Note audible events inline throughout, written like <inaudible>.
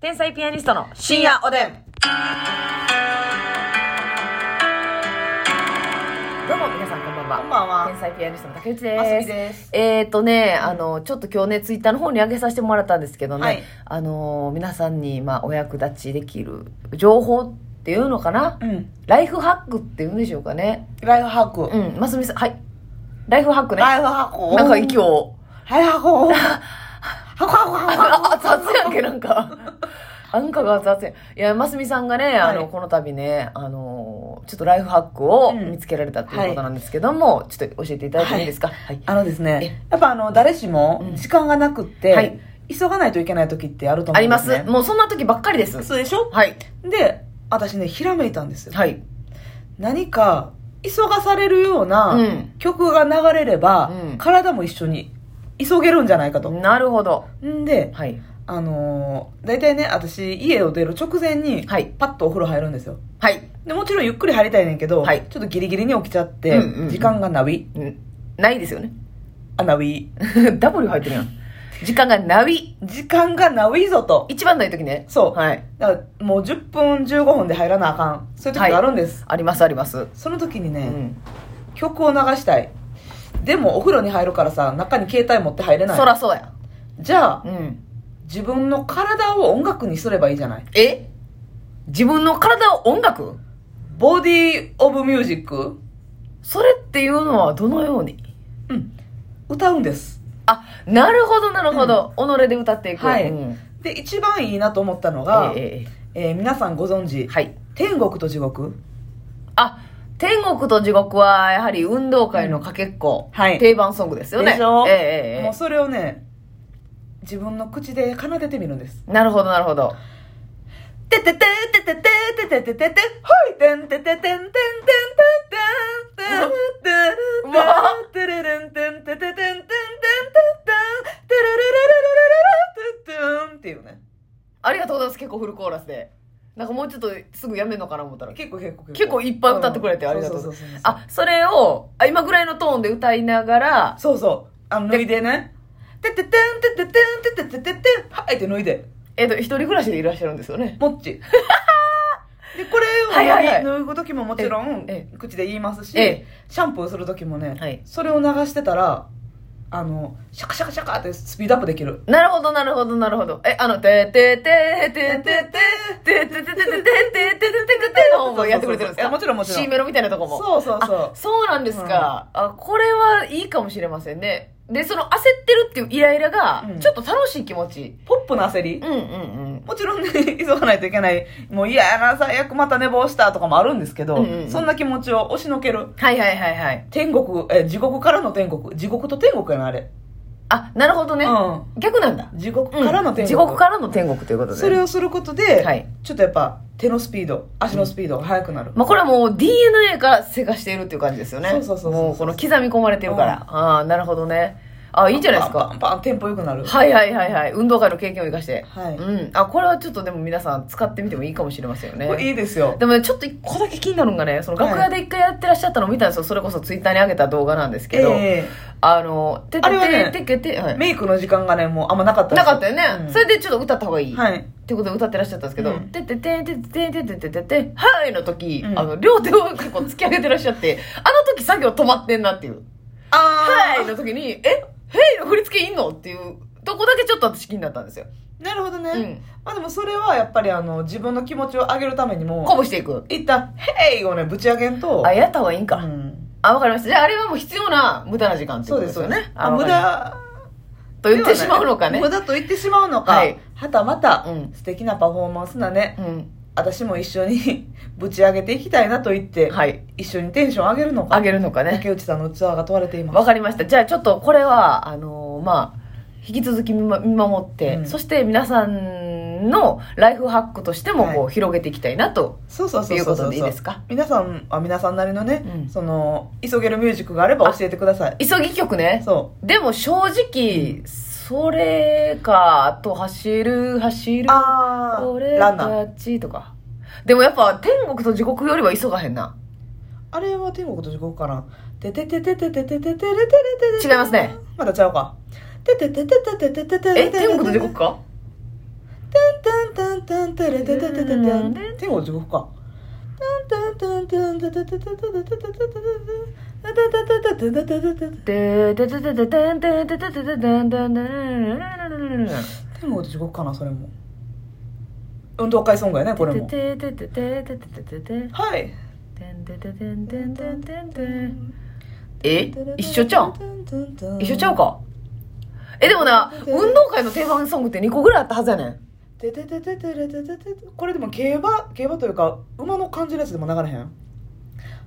天才ピアニストの深夜おでん。どうも皆さんこんばんは。こんばんは天才ピアニストの竹内です。ますみですえっ、とね、あの、ちょっと今日ね、ツイッターの方に上げさせてもらったんですけどね、はいあの、皆さんに、まあ、お役立ちできる情報っていうのかな、うん。ライフハックっていうんでしょうかね。ライフハック。うん、ますみさん、はい。ライフハックね。ライフハック。なんか息を。はい、ハック。<laughs> ハックハックハッあ、雑やんけ、なんか。なんかが雑やん。いや、ますみさんがね、あの、はいこの度ね、あの、ちょっとライフハックをうん見つけられたっていうことなんですけども、ちょっと教えていただいてもいいですか？はい。あのですね、やっぱあの、誰しもうん時間がなくって、はい急がないといけない時ってあると思ありまうんですすね。。もうそんな時ばっかりです。そうでしょ？はい。で、私ね、ひらめいたんですよ。はい。何か、急がされるようなうん曲が流れれば、うん体も一緒に急げるんじゃないかと。なるほど。んで、はい。あのー、大体ね、私、家を出る直前に、はいパッとお風呂入るんですよ。はい。でもちろんゆっくり入りたいねんけど、はいちょっとギリギリに起きちゃって、うんうんうん時間がナビうんないですよね。あナビ <laughs> W 入ってるやん。時間がナビ。時間がナビぞと一番ない時ね。そうはい。だからもう10分15分で入らなあかんそういう時があるんです、ありますあります。その時にね、うん。曲を流したいでもお風呂に入るからさ中に携帯持って入れないそらそうや。じゃあうん。自分の体を音楽にすればいいじゃない。え？自分の体を音楽？ボディ・オブ・ミュージックそれっていうのはどのように？うん。歌うんです。あ、なるほどなるほど。己で歌っていく。はい。うん。で一番いいなと思ったのが、ええええ。ー皆さんご存知、えはい。天国と地獄？あ、天国と地獄はやはり運動会のかけっこ、はい。定番ソングですよね。でしょ？えええええ。もうそれをね自分の口で奏でてみるんですえなるほどなるほど。てててててててててててはいてんてててんてんてんてんてんてんうわてれれんてんてててんてんてんてんてんてれれれれれれれれれれれっていうねありがとうございます。結構フルコーラスで。なんかもうちょっとすぐやめんのかな思ったら。結構結構結構いっぱい歌ってくれてありがとうあ、それを、あ今ぐらいのトーンで歌いながら、そうそうあの脱いでねてててんてててんてててててんはいって脱いでえっ、と、一人暮らしでいらっしゃるんですよね。もっち。で、これをはいはい脱ぐ時ももちろんえ、口で言いますし、シャンプーする時もね、はいそれを流してたら、あの、シャカシャカシャカってスピードアップできる。なるほど、なるほど、なるほど。え、あの、てててててててててててててててててての方もやってくれてるんですかいやもちろんもちろん C メロみたいなとこも。そうそうそうあそうなんですか。あ、これはいいかもしれませんね。で、その焦ってるっていうイライラがう、んちょっと楽しい気持ち。ポップな焦り？うんうんうん。もちろんね、<laughs> 急がないといけない。もう嫌やな、最悪また寝坊したとかもあるんですけど、うんうんうんそんな気持ちを押しのける。はいはいはいはい。天国、え、地獄からの天国。地獄と天国やな、あれ。あ、なるほどね。うん。逆なんだ。地獄からの天国。地獄からの天国ということで。それをすることで、はいちょっとやっぱ手のスピード足のスピードが速くなる、まあこれはもう DNA がせかしているっていう感じですよね。そうそうそうそうもうこの刻み込まれてるから。ああ、なるほどね。あいいんじゃないですか？パンパンテンポ良くなるはいはいはいはい。運動会の経験を生かして。はいうん。あ、これはちょっとでも皆さん使ってみてもいいかもしれませんよね。これいいですよでもね、ちょっと一個だけ気になるのがね、その楽屋で一回やってらっしゃったのを見たんですよ。それこそツイッターに上げた動画なんですけど、えあの、ててあれはねててけて、はいえメイクの時間がねもうあんまなかったなかったよね、うんそれでちょっと歌った方がいい。はいってことで歌ってらっしゃったんですけど、うんててててててててててはいの時、うんあの、両手を結構突き上げてらっしゃって、あの時作業止まってんなっていう。あはいあの時に、え？ヘイの振り付けいんの？っていうとこだけちょっと私気になったんですよ。なるほどね、うんまあでもそれはやっぱりあの自分の気持ちを上げるためにも鼓舞していく。一旦「ヘイ!」をねぶち上げんとあ、やった方がいいんか。うんあ、わかりました。じゃああれはもう必要な無駄な時間っていうそうですよねことですよね。あ無駄と言ってしまうのかね。無駄と言ってしまうのか、はいはたまた、うん素敵なパフォーマンスなね、うん。私も一緒に <laughs> ぶち上げていきたいなと言って、はい。一緒にテンション上げるのか？あげるのかね。竹内さんの器が問われていますわかりました。じゃあちょっとこれは、あのーまあ、引き続き見ま見守って、うんそして皆さんのライフハックとしてもこう、はい広げていきたいなと。そうそうそうそういうことでいいですか？皆さんは皆さんなりのね、うんその急げるミュージックがあれば教えてください急ぎ曲ね。そでも正直、それか、あと走る、走うる、ああ俺ランナーたちとか。でもやっぱ天国と地獄よりは急がへんな。あれは天国と地獄かなててててててててててててて違いますねまだちゃうかててててててててててえ、天国と地獄かタンタンンタンタレテテテテテン天国地獄かタンタンタンタンタテテテテテテテテテテテ天国と地獄かなそれも運動会ソングやねこれもはいえ一緒ちゃう一緒ちゃうかえでもな運動会の定番ソングって二個ぐらいあったはずやねんこれでも競馬競馬というか馬の感じのやつでも流れへん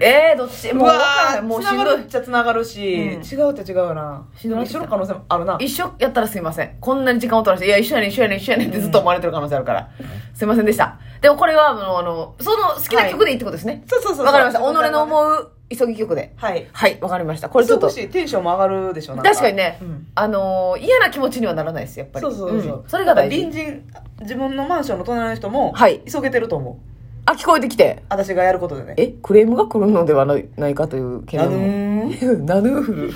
えー、どっち？もう分からへんもうしんどいめっち？ゃつながるし、うん違うって違うよなしんどい一緒の可能性もあるな一緒やったらすいませんこんなに時間を取らせていや一緒やねん一緒やねん一緒やねんってずっと思われてる可能性あるから、すいませんでしたでもこれはあのあのその好きな曲でいいってことですねそうそうそうわかりました己の思う急ぎ曲で。はい。はいわかりました。これちょっと。忙しいテンションも上がるでしょなん確かにね、うん。あのー嫌な気持ちにはならないですやっぱり。そうそうそう、ん。それが大隣事人自分のマンションの隣の人もはい。急げてると思う。あ聞こえてきて。私がやることでね。えクレームが来るのではないないかという懸な念もナヌー。<laughs> フル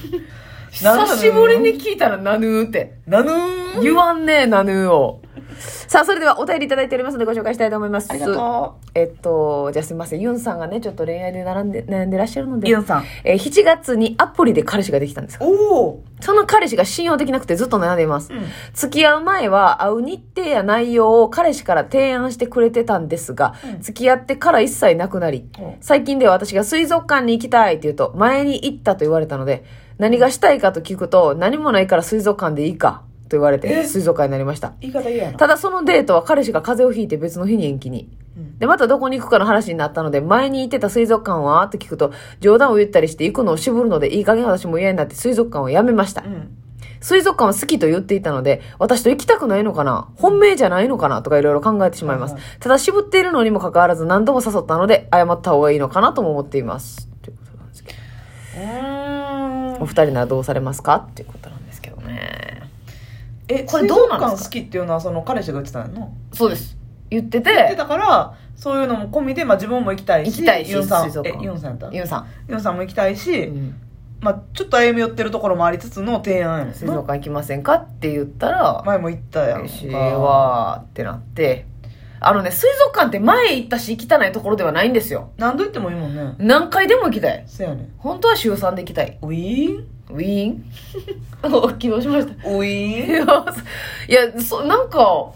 久しぶりに聞いたらナヌーって。なぬー。言わんねえナヌーを <laughs> さあそれではお便りいただいておりますのでご紹介したいと思います。ありがとえっとじゃあすみません。ユンさんがねちょっと恋愛で並んで悩んでらっしゃるのうでユンさん。えー7月にアプリで彼氏ができたんですよ。おおその彼氏が信用できなくてずっと悩んでいます、うん。付き合う前は会う日程や内容を彼氏から提案してくれてたんですが、うん。付き合ってから一切なくなり、う。ん最近では私が水族館に行きたいって言うと、前に行ったと言われたので、何がしたいかと聞くと、何もないから水族館でいいかと言われて、え？水族館になりました。言い方嫌やなただそのデートは彼氏が風邪をひいて別の日に延期に。うんで、またどこに行くかの話になったので、前に行ってた水族館はって聞くと、冗談を言ったりして行くのを渋るので、いい加減私も嫌になって水族館をやめました。うん水族館は好きと言っていたので、私と行きたくないのかな？本命じゃないのかな？とかいろいろ考えてしまいますはい。ただ渋っているのにもかかわらず何度も誘ったので、謝った方がいいのかなとも思っています。ということなんですけど。お二人ならどうされますか？っていうことなんです。えこれどうなんですか？水族館好きっていうのはその彼氏が言ってたの？のそうです。言って言ってて、たからそういうのも込みで、まあ、自分も行きたいし行きたいしユンさん。えユンさんやった？ユンさユンさんも行きたいし、ん。うん。まあ、ちょっと歩み寄ってるところもありつつの提案やもんな。水族館行きませんかって言ったら、前も言ったやん嬉しいわーってなって、あのね、水族館って前行ったし行きたないところではないんですよ。何度言ってもいいもんね。何回でも行きたい。そやね本当は週3で行きたい。ウィー。ンウィーン？お起動しました。ウィいーン？や、いやそなんか、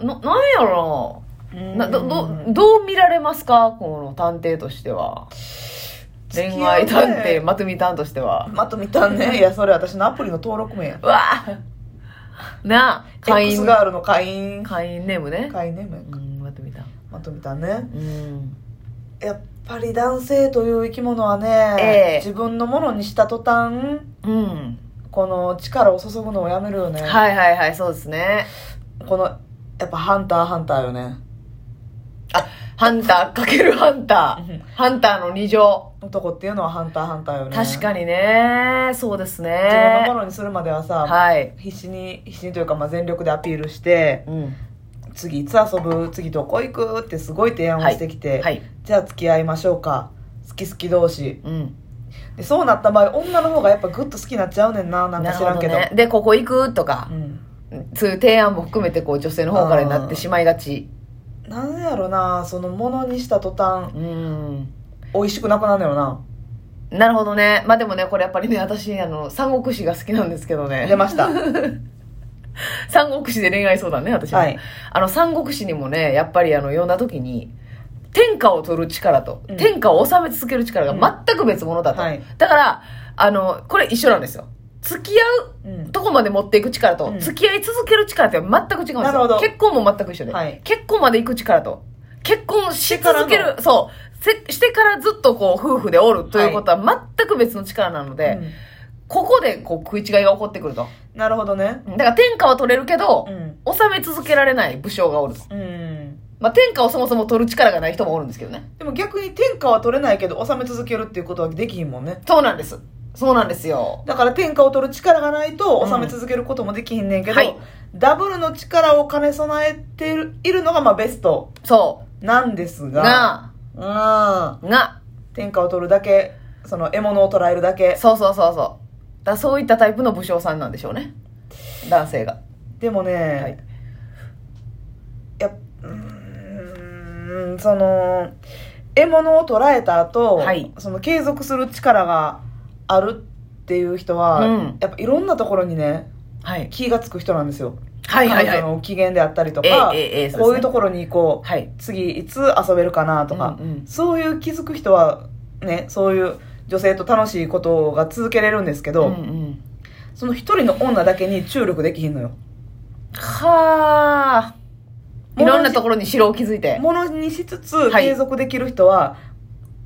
な、なんやろな。な、ど、ど、どう見られますか？この探偵としては。恋愛探偵、まとみ探としては。まと見たんねいやそれ私のアプリの登録名やうわぁなあ、会員、ガールの会員会員ネームね。会員ねもうん、まとみ探。まとめたんねうん。やっぱり男性という生き物はね、ええ自分のものにした途端うん。この力を注ぐのをやめるよね、はいはいはい、そうですね。このやっぱハンターハンターよねあ、ハンターかけるハンタうんー。ハンターの二乗。男っていうのはハンターハンターよね確かにね。そうです自分のもね。のにするまではさ、はい。必死に必死にというか、まあ、全力でアピールしてうん。次いつ遊ぶ？次どこ行く？ってすごい提案をしてきて、はい。じゃあ付き合いましょうか好き好き同士うん。でそうなった場合女の方がやっぱグッと好きになっちゃうねんななんか知らんけどね。で、ここ行く？とかう、んそういう提案も含めて、こう、女性の方からになってしまいがち。なんやろなそのものにした途端うん。美味しくなくなるのよななるほどね。まあでもね、これやっぱりね、私、あの、三国志が好きなんですけど出ね。ました <laughs> <laughs> 三国志で恋愛相談ね、私は。はいあの、三国志にもね、やっぱりあの、読んだ時に、天下を取る力と、うん天下を治め続ける力が全く別物だと。はいだから、あの、これ一緒なんですよ。付き合うんうとこまで持っていく力と、うん付き合い続ける力って全く違うんですよ。結婚も全く一緒で。はい結婚まで行く力と、結婚し続ける、そう、せしてからずっとこう、夫婦でおるということは全く別の力なので、ここでこう食い違いが起こってくると。なるほどねだから天下は取れるけどう、ん収め続けられない武将がおると。うんまあ天下をそもそも取る力がない人もおるんですけどね。でも逆に天下は取れないけど収め続けるっていうことはできひんもんねそうなんです。そうなんですよ。だから天下を取る力がないと収め続けることもできひんねんけど、はいダブルの力を兼ね備えているいるのがまあベストそなんですう。がが、うんが、天下を取るだけその獲物を捕らえるだけそうそうそうそう。だそういったタイプの武将さんなんでしょうね。男性が。でもね、はいやうーんその獲物を捕らえた後、はいその継続する力があるっていう人は、うんやっぱいろんなところにねはい。気がつく人なんですよはいはいはい彼女の機嫌であったりとか、ええええええそうですねこういうところに行こう、はい。次いつ遊べるかなとか、うんうんそういう気づく人はねそういう女性と楽しいことが続けれるんですけど、うんうん。その一人の女だけに注力できひんのよはあ。いろんなところに城を築いて。ものにしつつはい継続できる人は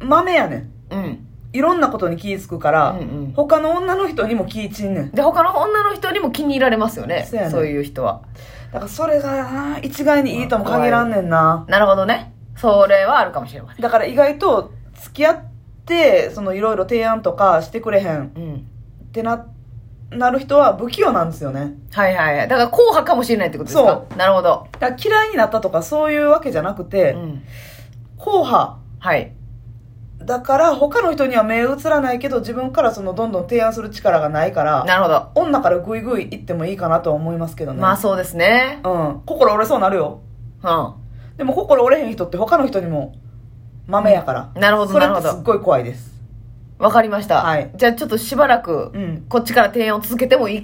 豆やねんうん。いろんなことに気ぃつくから、うんうん他の女の人にも気ぃちんねんで、他の女の人にも気に入られますよね。そうやねそういう人は。だからそれがな一概にいいとも限らんねんななるほどね。それはあるかもしれません。だから意外と付き合ってそのいろいろ提案とかしてくれへんうん。ってななる人は不器用なんですよねはいはいはい。だから硬派かもしれないってことですか？なるほど。だ嫌いになったとかそういうわけじゃなくて、うん。硬派はい。だから他の人には目移らないけど自分からそのどんどん提案する力がないからなるほど。女からグイグイ行ってもいいかなとは思いますけどねまあそうですね。うん心折れそうなるようん。でも心折れへん人って他の人にも豆やから、なるほどそれなるほど。ってすっごい怖いです。わかりました。はい。じゃあちょっとしばらく、うん。こっちから提案を続けてもいい